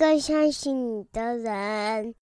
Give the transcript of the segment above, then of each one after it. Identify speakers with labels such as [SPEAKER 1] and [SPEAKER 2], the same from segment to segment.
[SPEAKER 1] 更相信你的人。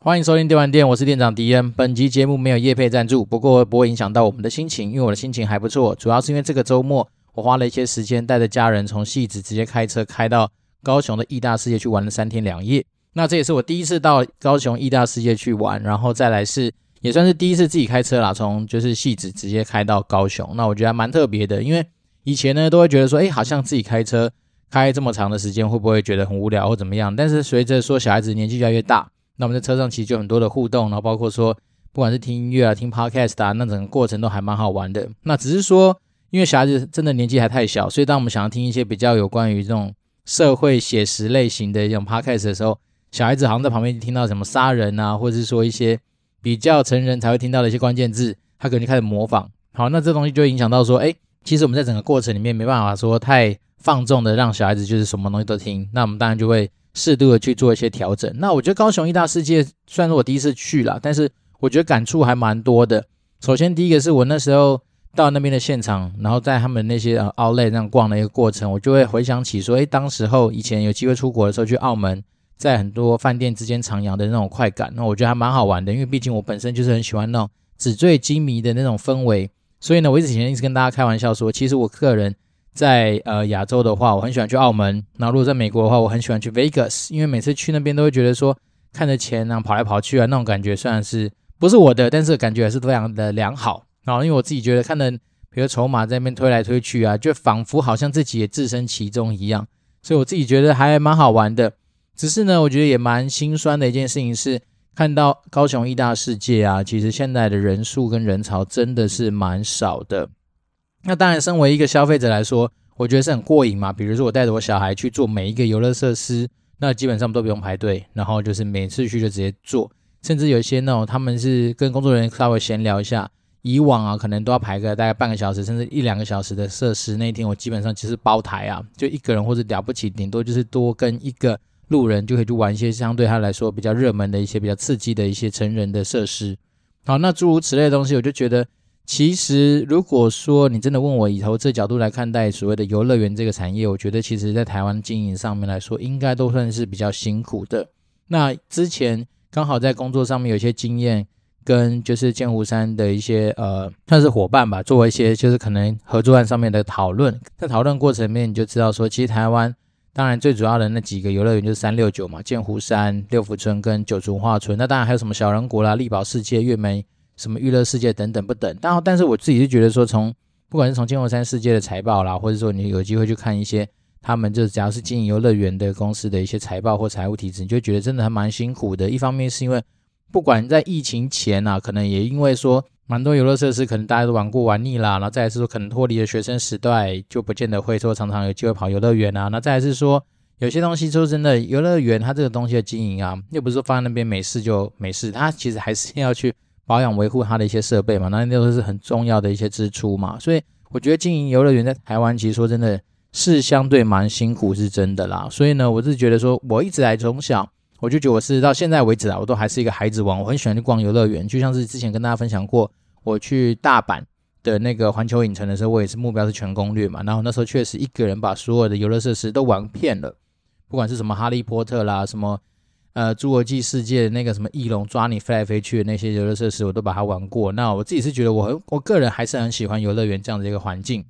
[SPEAKER 2] 欢迎收听电玩店，我是店长迪恩。本集节目没有业配赞助，不过不会影响到我们的心情，因为我的心情还不错。主要是因为这个周末我花了一些时间，带着家人从戏子直接开车开到高雄的义大世界去玩了三天两夜。那这也是我第一次到高雄义大世界去玩，然后再来是也算是第一次自己开车啦，从就是戏子直接开到高雄。那我觉得还蛮特别的，因为以前呢都会觉得说，哎，好像自己开车开这么长的时间，会不会觉得很无聊或怎么样？但是随着说小孩子年纪越来越大。那我们在车上其实就很多的互动，然后包括说，不管是听音乐啊、听 podcast 啊，那整个过程都还蛮好玩的。那只是说，因为小孩子真的年纪还太小，所以当我们想要听一些比较有关于这种社会写实类型的这种 podcast 的时候，小孩子好像在旁边听到什么杀人啊，或者是说一些比较成人才会听到的一些关键字，他可能就开始模仿。好，那这东西就会影响到说，哎，其实我们在整个过程里面没办法说太放纵的让小孩子就是什么东西都听，那我们当然就会。适度的去做一些调整。那我觉得高雄一大世界虽然说我第一次去了，但是我觉得感触还蛮多的。首先第一个是我那时候到那边的现场，然后在他们那些呃 Outlet 那样逛的一个过程，我就会回想起说，诶，当时候以前有机会出国的时候去澳门，在很多饭店之间徜徉的那种快感，那我觉得还蛮好玩的。因为毕竟我本身就是很喜欢那种纸醉金迷的那种氛围，所以呢，我一直以前一直跟大家开玩笑说，其实我个人。在呃亚洲的话，我很喜欢去澳门。那如果在美国的话，我很喜欢去 Vegas，因为每次去那边都会觉得说，看着钱啊跑来跑去啊，那种感觉虽然是不是我的，但是感觉还是非常的良好。然后因为我自己觉得看着，比如筹码在那边推来推去啊，就仿佛好像自己也置身其中一样，所以我自己觉得还蛮好玩的。只是呢，我觉得也蛮心酸的一件事情是，看到高雄一大世界啊，其实现在的人数跟人潮真的是蛮少的。那当然，身为一个消费者来说，我觉得是很过瘾嘛。比如说，我带着我小孩去做每一个游乐设施，那基本上都不用排队，然后就是每次去就直接做。甚至有一些那种他们是跟工作人员稍微闲聊一下，以往啊可能都要排个大概半个小时，甚至一两个小时的设施。那一天我基本上其实包台啊，就一个人或者了不起，顶多就是多跟一个路人就可以去玩一些相对他来说比较热门的一些比较刺激的一些成人的设施。好，那诸如此类的东西，我就觉得。其实，如果说你真的问我以投资角度来看待所谓的游乐园这个产业，我觉得其实在台湾经营上面来说，应该都算是比较辛苦的。那之前刚好在工作上面有一些经验，跟就是剑湖山的一些呃算是伙伴吧，做一些就是可能合作案上面的讨论。在讨论过程里面，你就知道说，其实台湾当然最主要的那几个游乐园就是三六九嘛，剑湖山、六福村跟九族文化村。那当然还有什么小人国啦、力宝世界、月梅。什么娱乐世界等等不等，但但是我自己是觉得说，从不管是从剑湖山世界的财报啦，或者说你有机会去看一些他们就只要是经营游乐园的公司的一些财报或财务体制，你就觉得真的还蛮辛苦的。一方面是因为不管在疫情前啊，可能也因为说蛮多游乐设施可能大家都玩过玩腻啦，然后再来是说可能脱离了学生时代，就不见得会说常常有机会跑游乐园啊。那再来是说有些东西说真的，游乐园它这个东西的经营啊，又不是说放在那边没事就没事，它其实还是要去。保养维护它的一些设备嘛，那那都是很重要的一些支出嘛，所以我觉得经营游乐园在台湾，其实说真的是相对蛮辛苦，是真的啦。所以呢，我是觉得说，我一直来从小，我就觉得我是到现在为止啊，我都还是一个孩子王，我很喜欢去逛游乐园。就像是之前跟大家分享过，我去大阪的那个环球影城的时候，我也是目标是全攻略嘛。然后那时候确实一个人把所有的游乐设施都玩遍了，不管是什么哈利波特啦，什么。呃，侏罗纪世界那个什么翼龙抓你飞来飞去的那些游乐设施，我都把它玩过。那我自己是觉得我很，我个人还是很喜欢游乐园这样的一个环境，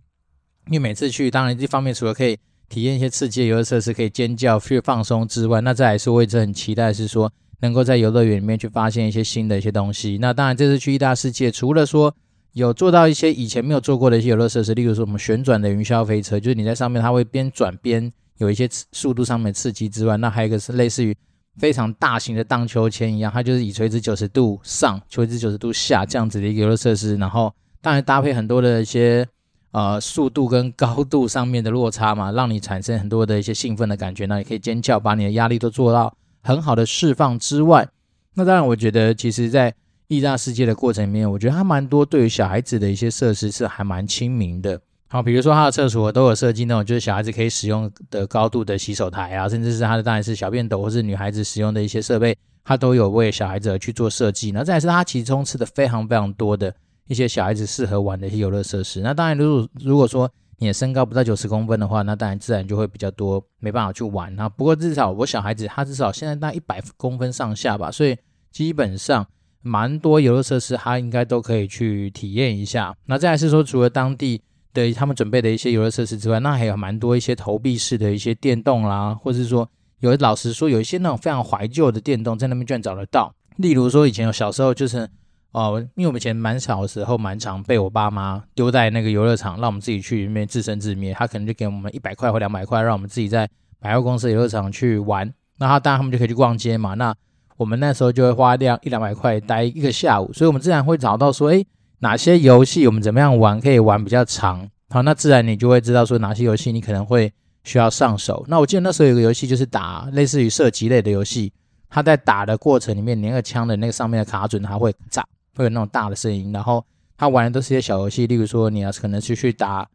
[SPEAKER 2] 因为每次去，当然这方面除了可以体验一些刺激的游乐设施，可以尖叫去放松之外，那再来是我一直很期待是说能够在游乐园里面去发现一些新的一些东西。那当然这次去义大世界，除了说有做到一些以前没有做过的一些游乐设施，例如说我们旋转的云霄飞车，就是你在上面它会边转边有一些速度上面刺激之外，那还有一个是类似于。非常大型的荡秋千一样，它就是以垂直九十度上、垂直九十度下这样子的一个游乐设施，然后当然搭配很多的一些呃速度跟高度上面的落差嘛，让你产生很多的一些兴奋的感觉，那你可以尖叫，把你的压力都做到很好的释放之外，那当然我觉得其实在义大世界的过程里面，我觉得它蛮多对于小孩子的一些设施是还蛮亲民的。好，比如说它的厕所都有设计那种，就是小孩子可以使用的高度的洗手台啊，甚至是它的当然是小便斗或是女孩子使用的一些设备，它都有为小孩子而去做设计。那再来是它其中吃的非常非常多的一些小孩子适合玩的一些游乐设施。那当然，如果如果说你的身高不到九十公分的话，那当然自然就会比较多没办法去玩。那不过至少我小孩子他至少现在大概一百公分上下吧，所以基本上蛮多游乐设施他应该都可以去体验一下。那再来是说，除了当地的他们准备的一些游乐设施之外，那还有蛮多一些投币式的一些电动啦，或者是说有老实说有一些那种非常怀旧的电动在那边居然找得到。例如说以前有小时候就是。哦，因为我们以前蛮小的时候，蛮常被我爸妈丢在那个游乐场，让我们自己去里面自生自灭。他可能就给我们一百块或两百块，让我们自己在百货公司游乐场去玩。那他当然他们就可以去逛街嘛。那我们那时候就会花两一两百块待一个下午，所以我们自然会找到说，诶，哪些游戏我们怎么样玩可以玩比较长。好，那自然你就会知道说哪些游戏你可能会需要上手。那我记得那时候有个游戏就是打类似于射击类的游戏，他在打的过程里面，连个枪的那个上面的卡准它会炸。会有那种大的声音，然后他玩的都是一些小游戏，例如说你要可能是去打，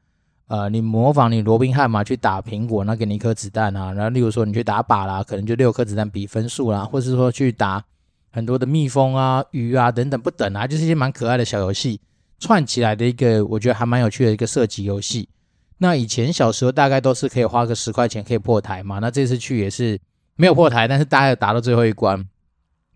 [SPEAKER 2] 呃，你模仿你罗宾汉嘛，去打苹果，那给你一颗子弹啊，然后例如说你去打靶啦，可能就六颗子弹比分数啦，或是说去打很多的蜜蜂啊、鱼啊等等不等啊，就是一些蛮可爱的小游戏串起来的一个，我觉得还蛮有趣的一个射击游戏。那以前小时候大概都是可以花个十块钱可以破台嘛，那这次去也是没有破台，但是大概打到最后一关，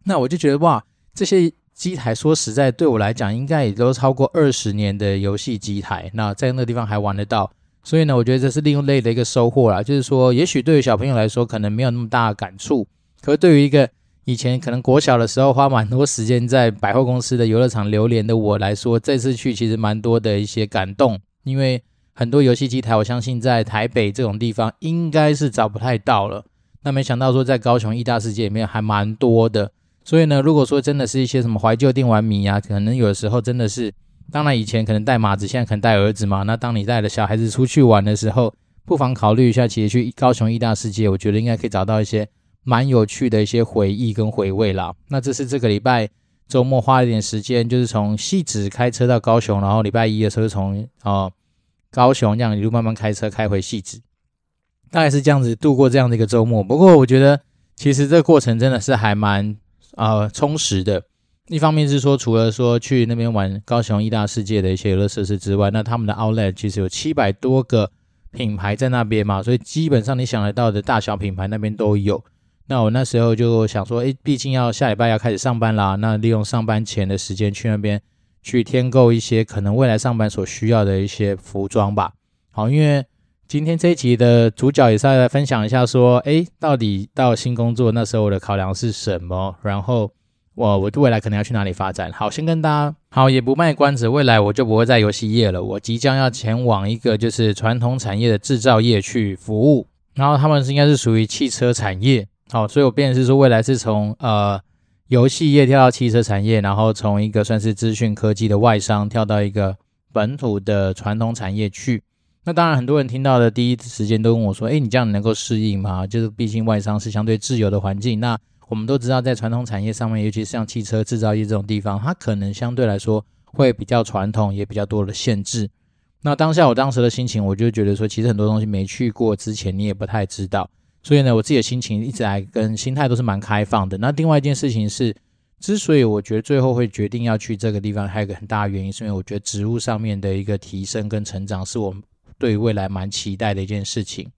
[SPEAKER 2] 那我就觉得哇，这些。机台说实在，对我来讲，应该也都超过二十年的游戏机台。那在那个地方还玩得到，所以呢，我觉得这是另类的一个收获啦。就是说，也许对于小朋友来说，可能没有那么大的感触。可是对于一个以前可能国小的时候花蛮多时间在百货公司的游乐场流连的我来说，这次去其实蛮多的一些感动。因为很多游戏机台，我相信在台北这种地方应该是找不太到了。那没想到说，在高雄一大世界里面还蛮多的。所以呢，如果说真的是一些什么怀旧电玩迷啊，可能有的时候真的是，当然以前可能带马子，现在可能带儿子嘛。那当你带着小孩子出去玩的时候，不妨考虑一下，其实去高雄一大世界，我觉得应该可以找到一些蛮有趣的一些回忆跟回味啦。那这是这个礼拜周末花了一点时间，就是从汐止开车到高雄，然后礼拜一的时候从呃高雄这样一路慢慢开车开回汐止，大概是这样子度过这样的一个周末。不过我觉得其实这个过程真的是还蛮。呃，充实的。一方面是说，除了说去那边玩高雄一大世界的一些游乐设施之外，那他们的 Outlet 其实有七百多个品牌在那边嘛，所以基本上你想得到的大小品牌那边都有。那我那时候就想说，诶，毕竟要下礼拜要开始上班啦，那利用上班前的时间去那边去添购一些可能未来上班所需要的一些服装吧。好，因为。今天这一集的主角也是要来分享一下，说，诶，到底到新工作那时候我的考量是什么？然后我我未来可能要去哪里发展？好，先跟大家好，也不卖关子，未来我就不会在游戏业了，我即将要前往一个就是传统产业的制造业去服务，然后他们是应该是属于汽车产业，好，所以我变成是说未来是从呃游戏业跳到汽车产业，然后从一个算是资讯科技的外商跳到一个本土的传统产业去。那当然，很多人听到的第一时间都跟我说：“诶，你这样能够适应吗？就是毕竟外商是相对自由的环境。那我们都知道，在传统产业上面，尤其是像汽车制造业这种地方，它可能相对来说会比较传统，也比较多的限制。那当下我当时的心情，我就觉得说，其实很多东西没去过之前，你也不太知道。所以呢，我自己的心情一直来跟心态都是蛮开放的。那另外一件事情是，之所以我觉得最后会决定要去这个地方，还有一个很大的原因，是因为我觉得职务上面的一个提升跟成长，是我。对未来蛮期待的一件事情，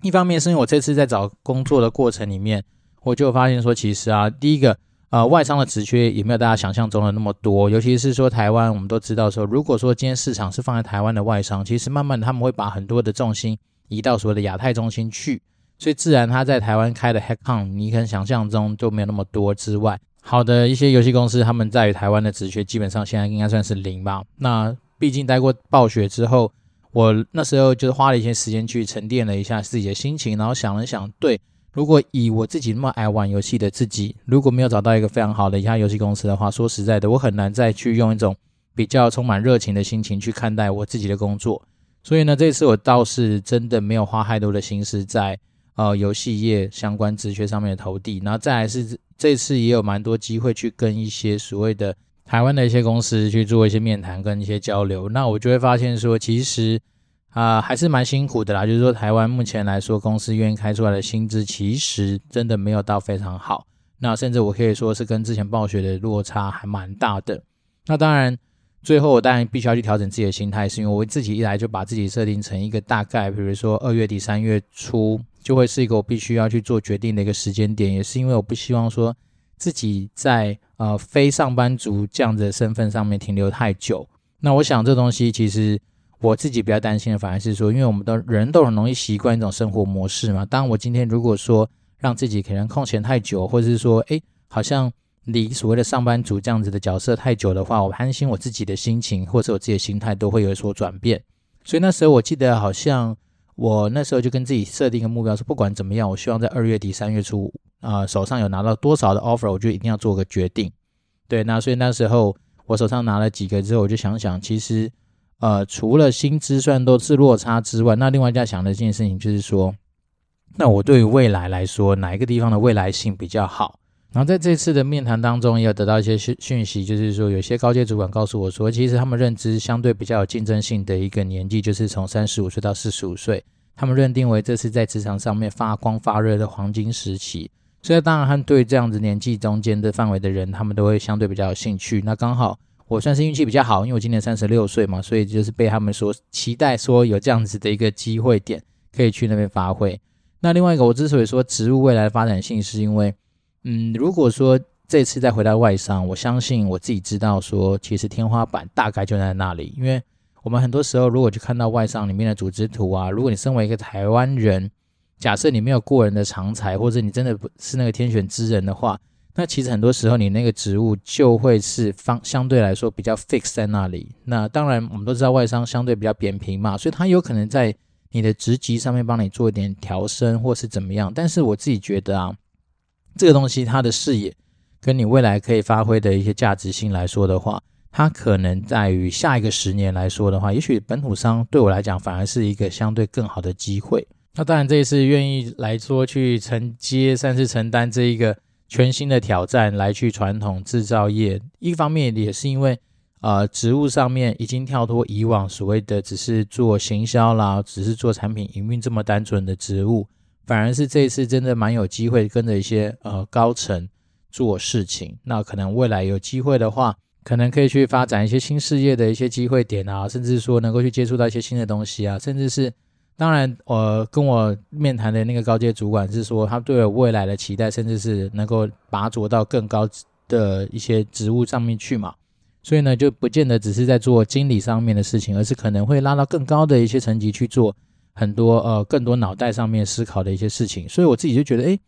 [SPEAKER 2] 一方面是因为我这次在找工作的过程里面，我就发现说，其实啊，第一个，呃，外商的职缺也没有大家想象中的那么多，尤其是说台湾，我们都知道说，如果说今天市场是放在台湾的外商，其实慢慢的他们会把很多的重心移到所谓的亚太中心去，所以自然他在台湾开的 headcount，你可能想象中就没有那么多之外，好的一些游戏公司，他们在于台湾的职缺基本上现在应该算是零吧。那毕竟待过暴雪之后。我那时候就是花了一些时间去沉淀了一下自己的心情，然后想了想，对，如果以我自己那么爱玩游戏的自己，如果没有找到一个非常好的一家游戏公司的话，说实在的，我很难再去用一种比较充满热情的心情去看待我自己的工作。所以呢，这次我倒是真的没有花太多的心思在呃游戏业相关职缺上面的投递，然后再来是这次也有蛮多机会去跟一些所谓的。台湾的一些公司去做一些面谈跟一些交流，那我就会发现说，其实啊、还是蛮辛苦的啦。就是说，台湾目前来说，公司愿意开出来的薪资，其实真的没有到非常好。那甚至我可以说是跟之前暴雪的落差还蛮大的。那当然，最后我当然必须要去调整自己的心态，是因为我自己一来就把自己设定成一个大概，比如说二月底三月初就会是一个我必须要去做决定的一个时间点，也是因为我不希望说自己在呃非上班族这样子的身份上面停留太久。那我想这东西其实我自己比较担心的，反而是说，因为我们的人都很容易习惯一种生活模式嘛。当我今天如果说让自己可能空闲太久，或者是说，诶，好像。离所谓的上班族这样子的角色太久的话，我担心我自己的心情或者我自己的心态都会有所转变。所以那时候我记得好像我那时候就跟自己设定一个目标，说不管怎么样，我希望在二月底三月初啊、手上有拿到多少的 offer，我就一定要做个决定。对，那所以那时候我手上拿了几个之后，我就想想，其实呃除了薪资算都是落差之外，那另外一家想的一件事情就是说，那我对于未来来说，哪一个地方的未来性比较好？然后在这次的面谈当中，也有得到一些讯讯息，就是说有些高阶主管告诉我说，其实他们认知相对比较有竞争性的一个年纪，就是从三十五岁到四十五岁，他们认定为这是在职场上面发光发热的黄金时期。所以当然，他对这样子年纪中间的范围的人，他们都会相对比较有兴趣。那刚好我算是运气比较好，因为我今年三十六岁嘛，所以就是被他们所期待，说有这样子的一个机会点可以去那边发挥。那另外一个，我之所以说职务未来的发展性，是因为。嗯，如果说这次再回到外商，我相信我自己知道说，其实天花板大概就在那里。因为我们很多时候，如果去看到外商里面的组织图啊，如果你身为一个台湾人，假设你没有过人的长才，或者你真的不是那个天选之人的话，那其实很多时候你那个职务就会是方相对来说比较 fix 在那里。那当然，我们都知道外商相对比较扁平嘛，所以它有可能在你的职级上面帮你做一点调升，或是怎么样。但是我自己觉得啊。这个东西，它的视野跟你未来可以发挥的一些价值性来说的话，它可能在于下一个十年来说的话，也许本土商对我来讲反而是一个相对更好的机会。那当然，这一次愿意来说去承接，甚至承担这一个全新的挑战，来去传统制造业，一方面也是因为呃职务上面已经跳脱以往所谓的只是做行销啦，只是做产品营运这么单纯的职务。反而是这一次真的蛮有机会跟着一些呃高层做事情，那可能未来有机会的话，可能可以去发展一些新事业的一些机会点啊，甚至说能够去接触到一些新的东西啊，甚至是当然，呃，跟我面谈的那个高阶主管是说，他对我未来的期待，甚至是能够拔擢到更高的一些职务上面去嘛，所以呢，就不见得只是在做经理上面的事情，而是可能会拉到更高的一些层级去做。很多呃，更多脑袋上面思考的一些事情，所以我自己就觉得，诶，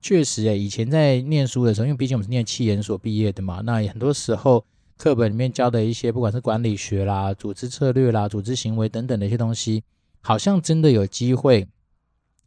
[SPEAKER 2] 确实诶，以前在念书的时候，因为毕竟我们是念企研所毕业的嘛，那很多时候课本里面教的一些，不管是管理学啦、组织策略啦、组织行为等等的一些东西，好像真的有机会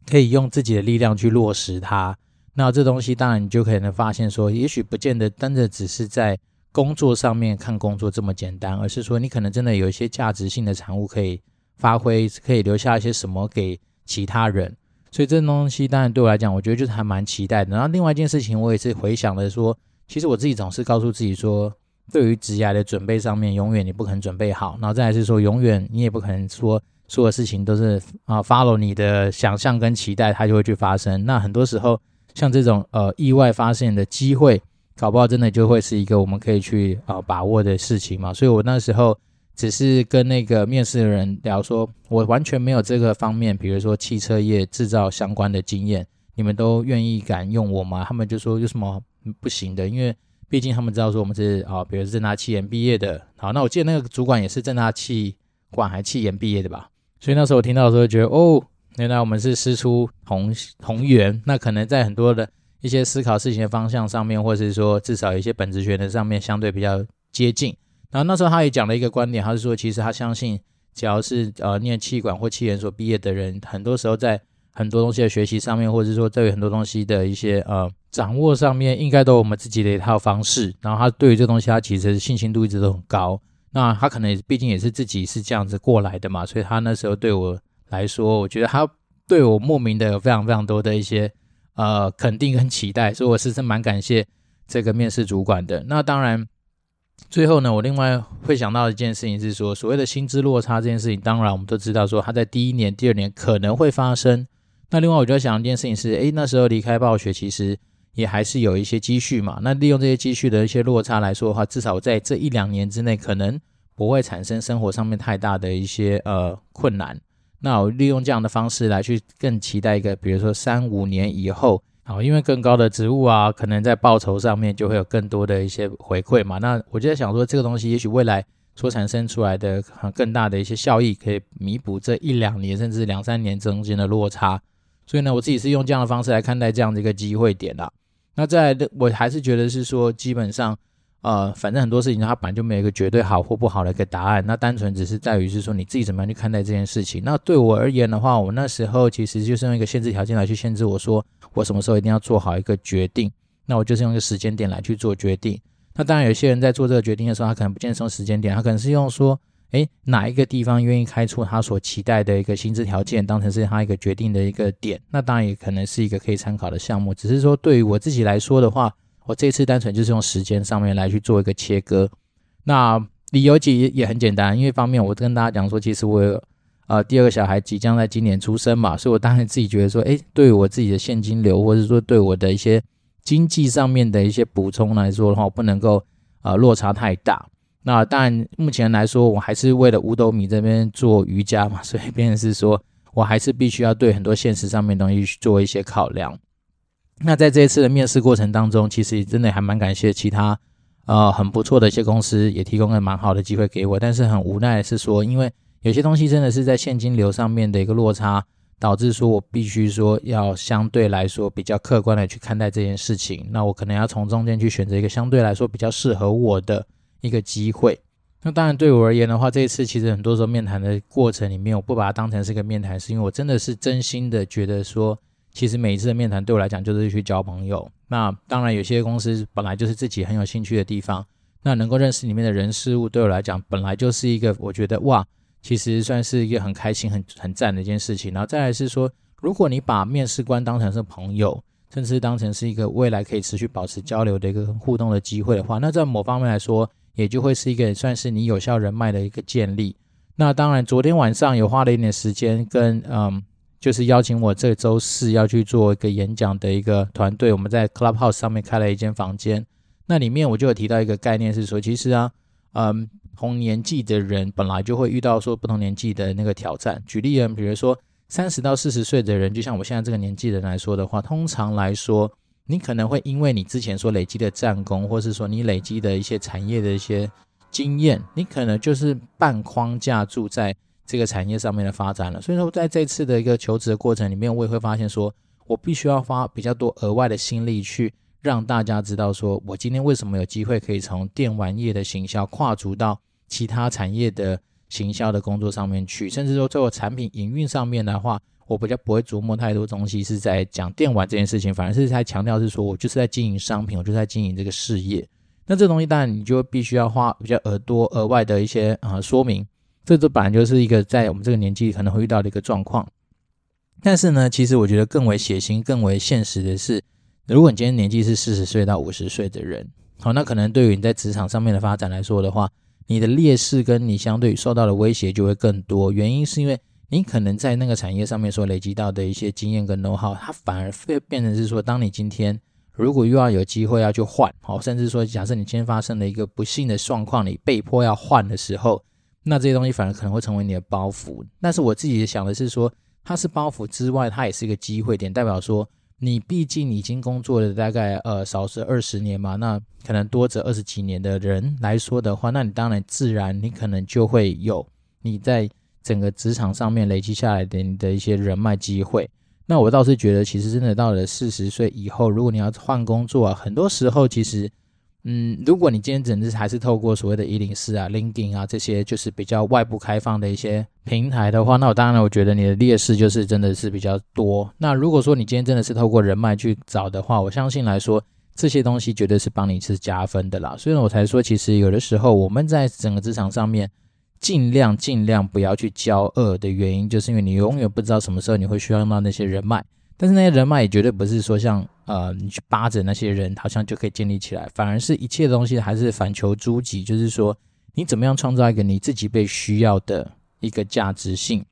[SPEAKER 2] 可以用自己的力量去落实它。那这东西当然你就可以能发现说，也许不见得真的只是在工作上面看工作这么简单，而是说你可能真的有一些价值性的产物可以。发挥可以留下一些什么给其他人，所以这东西当然对我来讲，我觉得就是还蛮期待的。然后另外一件事情，我也是回想了说，其实我自己总是告诉自己说，对于职涯的准备上面，永远你不可能准备好。然后再来是说，永远你也不可能说所有事情都是啊 follow 你的想象跟期待，它就会去发生。那很多时候像这种呃意外发现的机会，搞不好真的就会是一个我们可以去啊把握的事情嘛。所以我那时候。只是跟那个面试的人聊说，我完全没有这个方面，比如说汽车业制造相关的经验，你们都愿意敢用我吗？他们就说有什么不行的，因为毕竟他们知道说我们是啊，比如是政大汽研毕业的。好，那我记得那个主管也是正大汽管还汽研毕业的吧？所以那时候我听到的时候觉得，哦，原来我们是师出同同源。那可能在很多的一些思考事情的方向上面，或者是说至少一些本职学的上面，相对比较接近。然后那时候他也讲了一个观点，他是说，其实他相信，只要是呃念气管或气研所毕业的人，很多时候在很多东西的学习上面，或者是说对于很多东西的一些呃掌握上面，应该都有我们自己的一套方式。然后他对于这东西，他其实信心度一直都很高。那他可能也毕竟也是自己是这样子过来的嘛，所以他那时候对我来说，我觉得他对我莫名的有非常非常多的一些呃肯定跟期待，所以我是真蛮感谢这个面试主管的。那当然。最后呢，我另外会想到一件事情是说，所谓的薪资落差这件事情，当然我们都知道说，它在第一年、第二年可能会发生。那另外我就想一件事情是，诶，那时候离开暴雪，其实也还是有一些积蓄嘛。那利用这些积蓄的一些落差来说的话，至少在这一两年之内，可能不会产生生活上面太大的一些呃困难。那我利用这样的方式来去更期待一个，比如说三五年以后，好，因为更高的职务啊，可能在报酬上面就会有更多的一些回馈嘛。那我就在想说，这个东西也许未来所产生出来的更大的一些效益，可以弥补这一两年甚至两三年中间的落差。所以呢，我自己是用这样的方式来看待这样的一个机会点啦。那在，我还是觉得是说，基本上。呃，反正很多事情它本来就没有一个绝对好或不好的一个答案，那单纯只是在于是说你自己怎么样去看待这件事情。那对我而言的话，我那时候其实就是用一个限制条件来去限制我说我什么时候一定要做好一个决定，那我就是用一个时间点来去做决定。那当然有些人在做这个决定的时候，他可能不见得用时间点，他可能是用说，诶，哪一个地方愿意开出他所期待的一个薪资条件，当成是他一个决定的一个点。那当然也可能是一个可以参考的项目，只是说对于我自己来说的话。我这次单纯就是用时间上面来去做一个切割，那理由其也很简单，因为方面我跟大家讲说，其实我有呃第二个小孩即将在今年出生嘛，所以我当然自己觉得说，诶，对我自己的现金流，或者说对我的一些经济上面的一些补充来说的话，我不能够呃落差太大。那当然目前来说，我还是为了五斗米这边做瑜伽嘛，所以变成是说我还是必须要对很多现实上面东西去做一些考量。那在这一次的面试过程当中，其实真的还蛮感谢其他呃很不错的一些公司，也提供了蛮好的机会给我。但是很无奈的是说，因为有些东西真的是在现金流上面的一个落差，导致说我必须说要相对来说比较客观的去看待这件事情。那我可能要从中间去选择一个相对来说比较适合我的一个机会。那当然对我而言的话，这一次其实很多时候面谈的过程里面，我不把它当成是个面谈，是因为我真的是真心的觉得说。其实每一次的面谈对我来讲就是去交朋友。那当然有些公司本来就是自己很有兴趣的地方，那能够认识里面的人事物，对我来讲本来就是一个我觉得哇，其实算是一个很开心、很很赞的一件事情。然后再来是说，如果你把面试官当成是朋友，甚至当成是一个未来可以持续保持交流的一个互动的机会的话，那在某方面来说，也就会是一个算是你有效人脉的一个建立。那当然，昨天晚上有花了一点时间跟嗯。就是邀请我这周四要去做一个演讲的一个团队，我们在 Clubhouse 上面开了一间房间。那里面我就有提到一个概念，是说其实啊，嗯，同年纪的人本来就会遇到说不同年纪的那个挑战。举例啊，比如说三十到四十岁的人，就像我现在这个年纪的人来说的话，通常来说，你可能会因为你之前所累积的战功，或是说你累积的一些产业的一些经验，你可能就是半框架住在。这个产业上面的发展了，所以说在这次的一个求职的过程里面，我也会发现说，我必须要花比较多额外的心力去让大家知道说，我今天为什么有机会可以从电玩业的行销跨足到其他产业的行销的工作上面去，甚至说在我产品营运上面的话，我比较不会琢磨太多东西是在讲电玩这件事情，反而是在强调是说我就是在经营商品，我就在经营这个事业。那这东西当然你就必须要花比较额多额外的一些啊、说明。这这本来就是一个在我们这个年纪可能会遇到的一个状况，但是呢，其实我觉得更为血腥、更为现实的是，如果你今天年纪是四十岁到五十岁的人，好，那可能对于你在职场上面的发展来说的话，你的劣势跟你相对受到的威胁就会更多。原因是因为你可能在那个产业上面所累积到的一些经验跟 know-how，它反而会变成是说，当你今天如果又要有机会要去换，好，甚至说假设你今天发生了一个不幸的状况，你被迫要换的时候。那这些东西反而可能会成为你的包袱，但是我自己想的是说，它是包袱之外，它也是一个机会点，代表说你毕竟已经工作了大概呃少则二十年嘛，那可能多则二十几年的人来说的话，那你当然自然你可能就会有你在整个职场上面累积下来的你的一些人脉机会。那我倒是觉得，其实真的到了四十岁以后，如果你要换工作啊，很多时候其实。嗯，如果你今天整日还是透过所谓的104啊、LinkedIn 啊这些就是比较外部开放的一些平台的话，那我当然我觉得你的劣势就是真的是比较多。那如果说你今天真的是透过人脉去找的话，我相信来说这些东西绝对是帮你是加分的啦。所以我才说，其实有的时候我们在整个职场上面尽量尽量不要去交恶的原因，就是因为你永远不知道什么时候你会需要用到那些人脉。但是那些人脉也绝对不是说像呃你去扒着那些人，好像就可以建立起来，反而是一切东西还是反求诸己，就是说你怎么样创造一个你自己被需要的一个价值性，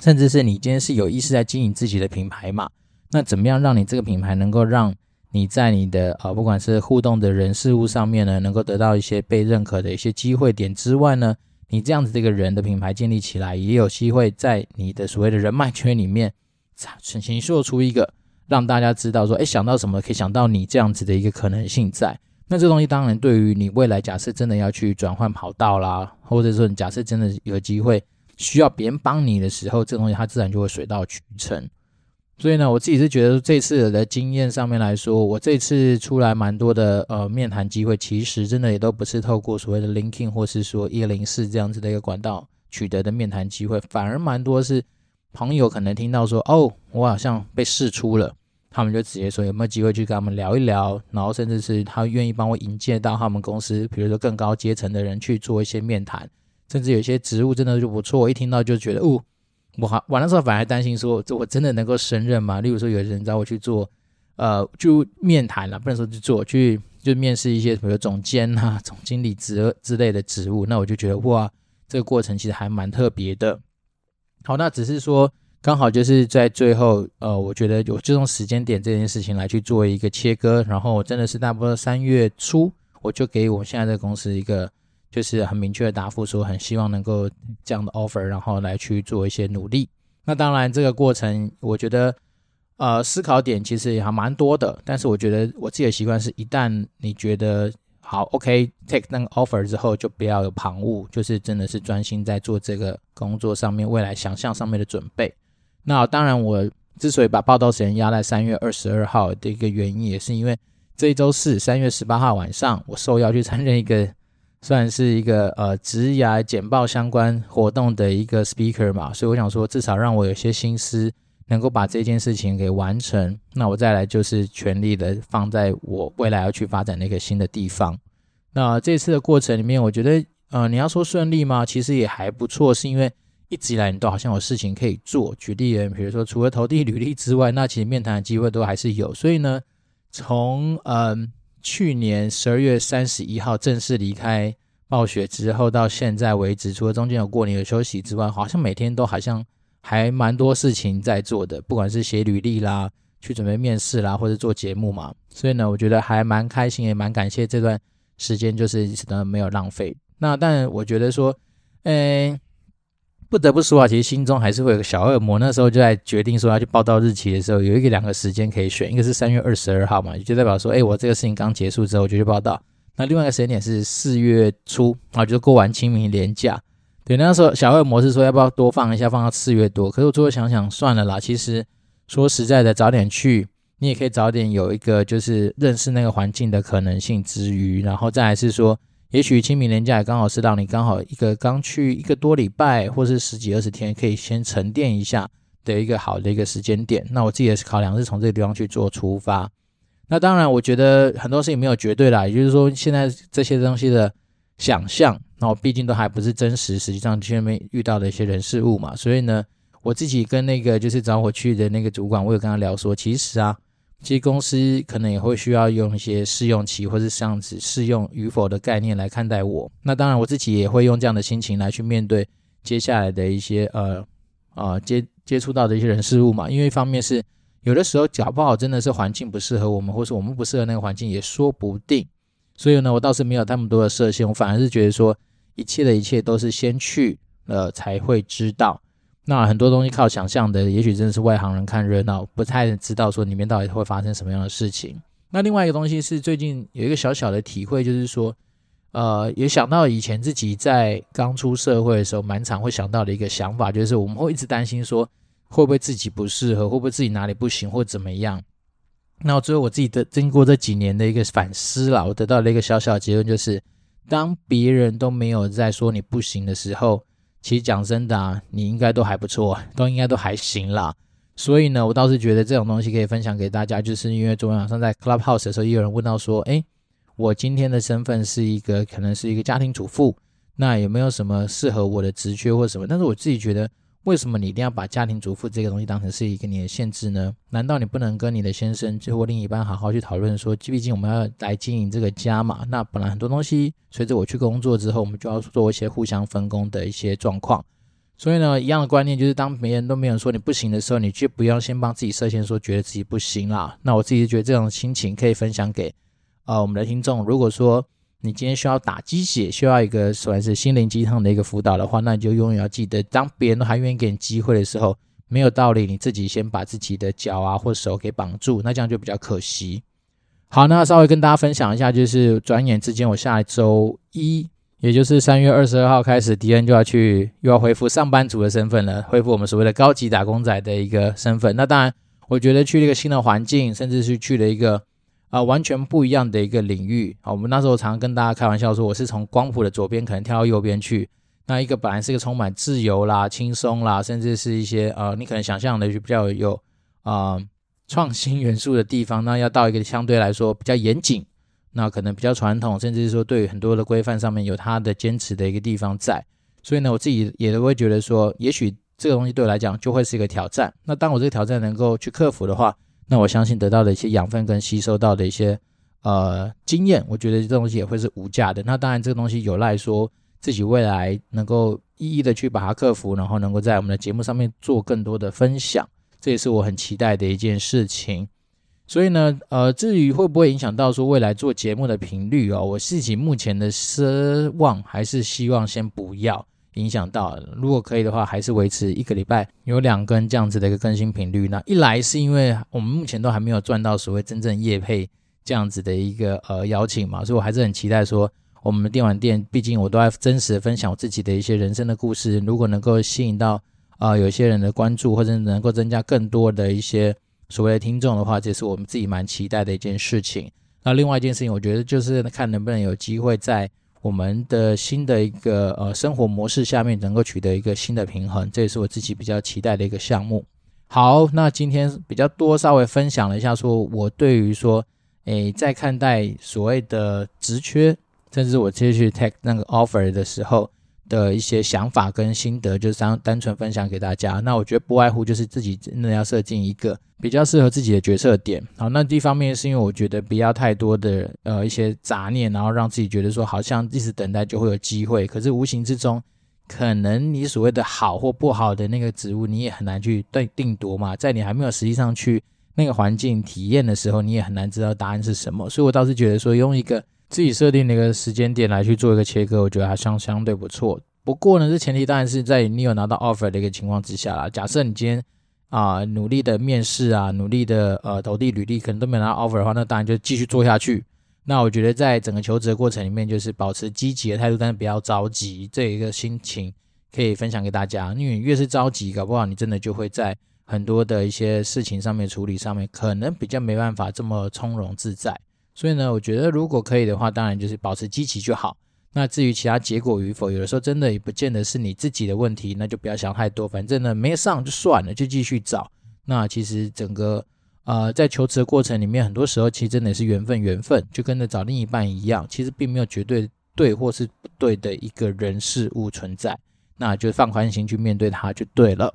[SPEAKER 2] 甚至是你今天是有意识在经营自己的品牌嘛？那怎么样让你这个品牌能够让你在你的呃不管是互动的人事物上面呢，能够得到一些被认可的一些机会点之外呢，你这样子这个人的品牌建立起来，也有机会在你的所谓的人脉圈里面，形塑出一个让大家知道说，哎，想到什么可以想到你这样子的一个可能性在。那这东西当然对于你未来假设真的要去转换跑道啦，或者说你假设真的有机会需要别人帮你的时候，这东西它自然就会水到渠成。所以呢，我自己是觉得这次的经验上面来说，我这次出来蛮多的呃面谈机会，其实真的也都不是透过所谓的 linking 或是说104这样子的一个管道取得的面谈机会，反而蛮多是朋友可能听到说哦，我好像被试出了，他们就直接说有没有机会去跟他们聊一聊，然后甚至是他愿意帮我引荐到他们公司，比如说更高阶层的人去做一些面谈，甚至有些职务真的就不错，我一听到就觉得哦。我还玩的时候，反而担心说，这我真的能够胜任吗？例如说，有人找我去做，呃，就面谈了，不能说去做，去就面试一些，比如总监啊、总经理职之类的职务，那我就觉得哇，这个过程其实还蛮特别的。好，那只是说刚好就是在最后，呃，我觉得有这种时间点这件事情来去做一个切割，然后我真的是大概三月初，我就给我现在的公司一个。就是很明确的答复，说很希望能够这样的 offer，然后来去做一些努力。那当然，这个过程我觉得，呃，思考点其实也还蛮多的。但是我觉得我自己的习惯是，一旦你觉得好，OK，take、那个 offer 之后，就不要有旁骛，就是真的是专心在做这个工作上面，未来想象上面的准备。那当然，我之所以把报到时间压在三月二十二号的一个原因，也是因为这一周四三月十八号晚上，我受邀去参加一个。算是一个呃职涯简报相关活动的一个 speaker 嘛，所以我想说，至少让我有些心思能够把这件事情给完成，那我再来就是全力的放在我未来要去发展的一个新的地方。那这次的过程里面，我觉得呃你要说顺利吗？其实也还不错，是因为一直以来你都好像有事情可以做。举例人，比如说除了投递履历之外，那其实面谈的机会都还是有。所以呢，从嗯。去年十二月三十一号正式离开暴雪之后，到现在为止，除了中间有过年的休息之外，好像每天都好像还蛮多事情在做的，不管是写履历啦，去准备面试啦，或者做节目嘛。所以呢，我觉得还蛮开心，也蛮感谢这段时间，就是真的没有浪费。那但我觉得说，诶、欸。不得不说啊，其实心中还是会有个小恶魔。那时候就在决定说要去报到日期的时候，有一个两个时间可以选，一个是三月二十二号嘛，就代表说，哎，我这个事情刚结束之后我就去报到。那另外一个时间点是四月初啊，就过完清明连假。对，那时候小恶魔是说要不要多放一下，放到四月多。可是我最后想想算了啦，其实说实在的，早点去，你也可以早点有一个就是认识那个环境的可能性之余，然后再来是说。也许清明连假也刚好是让你刚好一个刚去一个多礼拜，或是十几二十天，可以先沉淀一下的一个好的一个时间点。那我自己的考量是从这个地方去做出发。那当然，我觉得很多事情没有绝对啦，也就是说，现在这些东西的想象，那我毕竟都还不是真实，实际上前面遇到的一些人事物嘛。所以呢，我自己跟那个就是找我去的那个主管，我有跟他聊说，其实啊。其实公司可能也会需要用一些试用期，或是这样子试用与否的概念来看待我。那当然，我自己也会用这样的心情来去面对接下来的一些呃呃接接触到的一些人事物嘛。因为一方面是有的时候搞不好真的是环境不适合我们，或是我们不适合那个环境也说不定。所以呢，我倒是没有那么多的设限，我反而是觉得说一切的一切都是先去了才会知道。那很多东西靠想象的，也许真的是外行人看热闹，不太知道说里面到底会发生什么样的事情。那另外一个东西是最近有一个小小的体会，就是说，呃，也想到以前自己在刚出社会的时候，蛮常会想到的一个想法，就是我们会一直担心说，会不会自己不适合，会不会自己哪里不行，或怎么样。那最后我自己的经过这几年的一个反思啦，我得到了一个小小的结论，就是当别人都没有在说你不行的时候。其实讲真的啊，你应该都还不错，都应该都还行啦。所以呢，我倒是觉得这种东西可以分享给大家，就是因为昨天晚上在 Clubhouse 的时候，也有人问到说，诶，我今天的身份是一个，可能是一个家庭主妇，那有没有什么适合我的职缺或什么？但是我自己觉得。为什么你一定要把家庭主妇这个东西当成是一个你的限制呢？难道你不能跟你的先生或另一半好好去讨论说，毕竟我们要来经营这个家嘛？那本来很多东西随着我去工作之后，我们就要做一些互相分工的一些状况。所以呢，一样的观念就是，当别人都没有说你不行的时候，你就不要先帮自己设限，说觉得自己不行啦。那我自己觉得这种心情可以分享给呃我们的听众。如果说你今天需要打鸡血，需要一个算是心灵鸡汤的一个辅导的话，那你就永远要记得，当别人都还愿意给你机会的时候，没有道理你自己先把自己的脚啊或手给绑住，那这样就比较可惜。好，那稍微跟大家分享一下，就是转眼之间，我下周一，也就是三月二十二号开始，迪恩就要去又要恢复上班族的身份了，恢复我们所谓的高级打工仔的一个身份。那当然，我觉得去了一个新的环境，甚至是去了一个啊、完全不一样的一个领域。好，我们那时候常常跟大家开玩笑说，我是从光谱的左边可能跳到右边去。那一个本来是一个充满自由啦、轻松啦，甚至是一些呃你可能想象的就比较有啊、创新元素的地方，那要到一个相对来说比较严谨，那可能比较传统，甚至是说对于很多的规范上面有它的坚持的一个地方在。所以呢，我自己也都会觉得说，也许。这个东西对我来讲就会是一个挑战。那当我这个挑战能够去克服的话，那我相信得到的一些养分跟吸收到的一些呃经验，我觉得这东西也会是无价的。那当然，这个东西有赖说自己未来能够一一的去把它克服，然后能够在我们的节目上面做更多的分享，这也是我很期待的一件事情。所以呢，呃，至于会不会影响到说未来做节目的频率哦，我自己目前的奢望还是希望先不要。影响到，如果可以的话，还是维持一个礼拜有两更这样子的一个更新频率。那一来是因为我们目前都还没有赚到所谓真正业配这样子的一个呃邀请嘛，所以我还是很期待说我们的电玩店，毕竟我都在真实的分享我自己的一些人生的故事，如果能够吸引到啊、呃、有些人的关注，或者能够增加更多的一些所谓的听众的话，这是我们自己蛮期待的一件事情。那另外一件事情，我觉得就是看能不能有机会在。我们的新的一个呃生活模式下面能够取得一个新的平衡，这也是我自己比较期待的一个项目。好，那今天比较多稍微分享了一下，说我对于说，诶，在看待所谓的职缺，甚至我接去 take 那个 offer 的时候。的一些想法跟心得，就是单单纯分享给大家。那我觉得不外乎就是自己真的要设定一个比较适合自己的决策点。好，那第一方面是因为我觉得不要太多的呃一些杂念，然后让自己觉得说好像一直等待就会有机会，可是无形之中，可能你所谓的好或不好的那个职务，你也很难去对定夺嘛。在你还没有实际上去那个环境体验的时候，你也很难知道答案是什么。所以我倒是觉得说用一个。自己设定的一个时间点来去做一个切割，我觉得还相相对不错。不过呢，这前提当然是在你有拿到 offer 的一个情况之下啦。假设你今天啊、努力的面试啊，努力的呃投递履历，可能都没拿到 offer 的话，那当然就继续做下去。那我觉得在整个求职的过程里面，就是保持积极的态度，但是不要着急，这一个心情可以分享给大家。因为越是着急，搞不好你真的就会在很多的一些事情上面处理上面，可能比较没办法这么从容自在。所以呢，我觉得如果可以的话，当然就是保持积极就好。那至于其他结果与否，有的时候真的也不见得是你自己的问题，那就不要想太多。反正呢，没上就算了，就继续找。那其实整个呃在求职的过程里面，很多时候其实真的是缘分，缘分就跟着找另一半一样，其实并没有绝对对或是不对的一个人事物存在。那就放宽心去面对它就对了。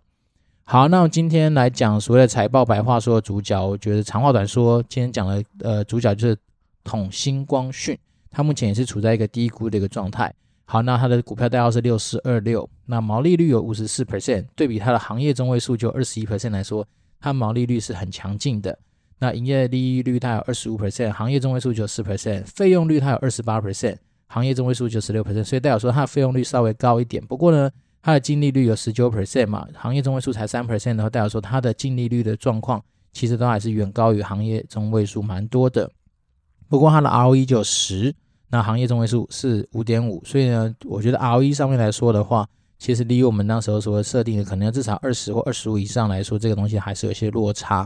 [SPEAKER 2] 好，那我今天来讲所谓的财报白话说的主角，我觉得长话短说，今天讲的呃主角就是。统新光讯，它目前也是处在一个低估的一个状态。好，那它的股票代号是六四二六，那毛利率有五十四 percent，对比它的行业中位数就二十一 percent 来说，它毛利率是很强劲的。那营业利益率它有二十五 percent，行业中位数就四 percent，费用率它有二十八 percent，行业中位数就十六 percent，所以代表说它的费用率稍微高一点。不过呢，它的净利率有十九 percent 嘛，行业中位数才三 percent 的话，代表说它的净利率的状况其实都还是远高于行业中位数蛮多的。不过它的 ROE 就十，那行业中位数是五点五，所以呢，我觉得 ROE 上面来说的话，其实离我们那时候所设定的可能要至少二十或二十五以上来说，这个东西还是有些落差。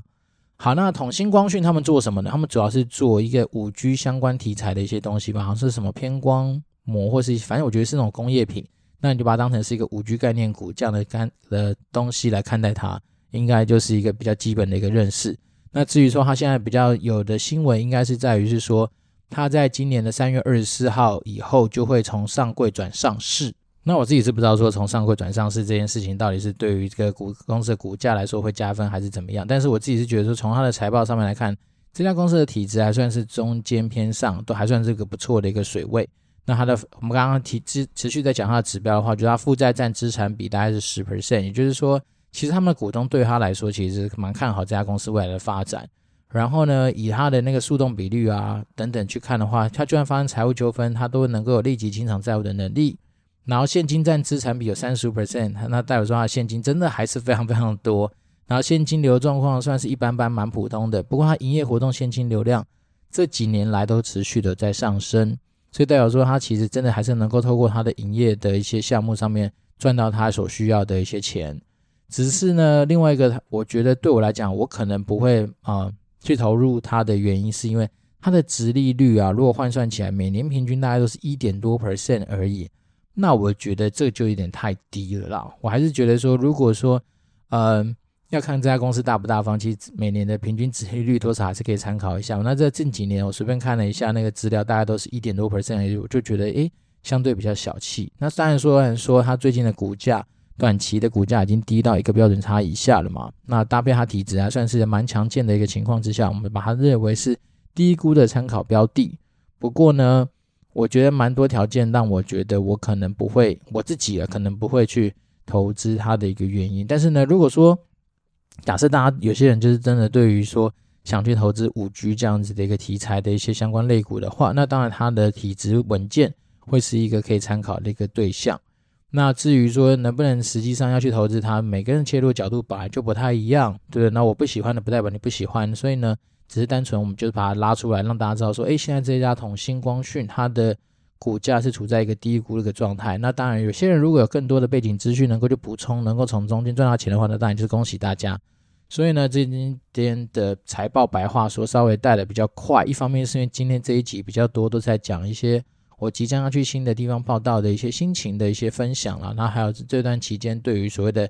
[SPEAKER 2] 好，那统新光讯他们做什么呢？他们主要是做一个五 G 相关题材的一些东西吧，好像是什么偏光膜，或是反正我觉得是那种工业品。那你就把它当成是一个五 G 概念股这样的干的东西来看待它，应该就是一个比较基本的一个认识。那至于说它现在比较有的新闻，应该是在于是说，它在今年的三月二十四号以后就会从上柜转上市。那我自己是不知道说从上柜转上市这件事情到底是对于这个股公司的股价来说会加分还是怎么样。但是我自己是觉得说，从它的财报上面来看，这家公司的体质还算是中间偏上，都还算是个不错的一个水位。那它的我们刚刚提持持续在讲它的指标的话，就是它负债占资产比大概是十 percent，也就是说。其实他们的股东对他来说，其实蛮看好这家公司未来的发展，然后呢，以他的那个速动比率啊等等去看的话，他就算发生财务纠纷，他都能够有立即清偿债务的能力。然后现金占资产比有三十五 percent，那代表说他现金真的还是非常非常多。然后现金流状况算是一般般，蛮普通的。不过它营业活动现金流量这几年来都持续的在上升，所以代表说他其实真的还是能够透过他的营业的一些项目上面赚到他所需要的一些钱。只是呢，另外一个我觉得对我来讲，我可能不会啊。去投入它的原因是因为它的殖利率啊，如果换算起来每年平均大概都是一点多 percent 而已，那我觉得这就有点太低了啦。我还是觉得说，如果说，呃，要看这家公司大不大方，其实每年的平均殖利率多少还是可以参考一下。那这近几年我随便看了一下那个资料，大概都是一点多 percent 而已，我就觉得诶，相对比较小气。那虽然说说它最近的股价。短期的股价已经低到一个标准差以下了嘛？那搭配它体质还算是蛮强健的一个情况之下，我们把它认为是低估的参考标的。不过呢，我觉得蛮多条件让我觉得我可能不会，我自己啊可能不会去投资它的一个原因。但是呢，如果说假设大家有些人就是真的对于说想去投资五 G 这样子的一个题材的一些相关类股的话，那当然它的体质稳健会是一个可以参考的一个对象。那至于说能不能实际上要去投资它，每个人切入角度本来就不太一样，对不对？那我不喜欢的不代表你不喜欢，所以呢，只是单纯我们就是把它拉出来，让大家知道说，诶，现在这家同星光讯它的股价是处在一个低估的一个状态。那当然，有些人如果有更多的背景资讯能够去补充，能够从中间赚到钱的话，那当然就是恭喜大家。所以呢，今天的财报白话说稍微带的比较快，一方面是因为今天这一集比较多都在讲一些。我即将要去新的地方报道的一些心情的一些分享啦，那还有这段期间对于所谓的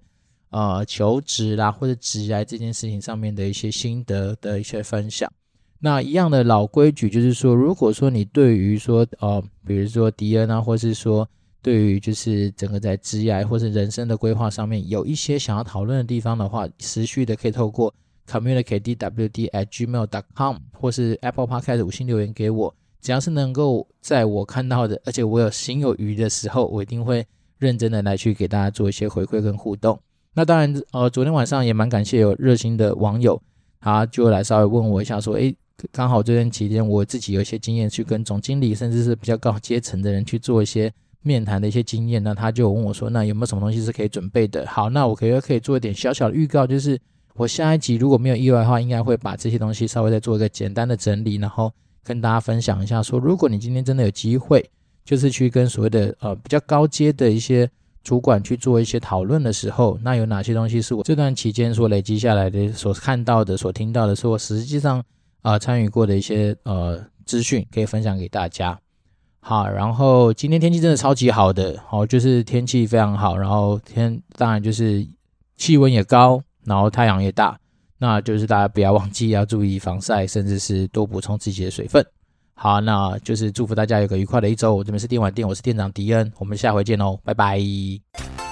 [SPEAKER 2] 呃求职啦或者职涯这件事情上面的一些心得的一些分享。那一样的老规矩就是说，如果说你对于说呃比如说迪恩啊，或是说对于就是整个在职涯或是人生的规划上面有一些想要讨论的地方的话，持续的可以透过 communicate dwd at gmail dot com 或是 Apple Podcast 五星留言给我。只要是能够在我看到的，而且我有心有余的时候，我一定会认真的来去给大家做一些回馈跟互动。那当然，呃，昨天晚上也蛮感谢有热心的网友，他就来稍微问我一下，说，诶，刚好这段期间我自己有一些经验，去跟总经理甚至是比较高阶层的人去做一些面谈的一些经验，那他就问我说，那有没有什么东西是可以准备的？好，那我可以可以做一点小小的预告，就是我下一集如果没有意外的话，应该会把这些东西稍微再做一个简单的整理，然后。跟大家分享一下，说如果你今天真的有机会，就是去跟所谓的呃比较高阶的一些主管去做一些讨论的时候，那有哪些东西是我这段期间所累积下来的、所看到的、所听到的，是我实际上啊、参与过的一些呃资讯，可以分享给大家。好，然后今天天气真的超级好的，好，就是天气非常好，然后天当然就是气温也高，然后太阳也大。那就是大家不要忘记要注意防晒，甚至是多补充自己的水分。好，那就是祝福大家有个愉快的一周。我这边是电玩店，我是店长迪恩，我们下回见哦，拜拜。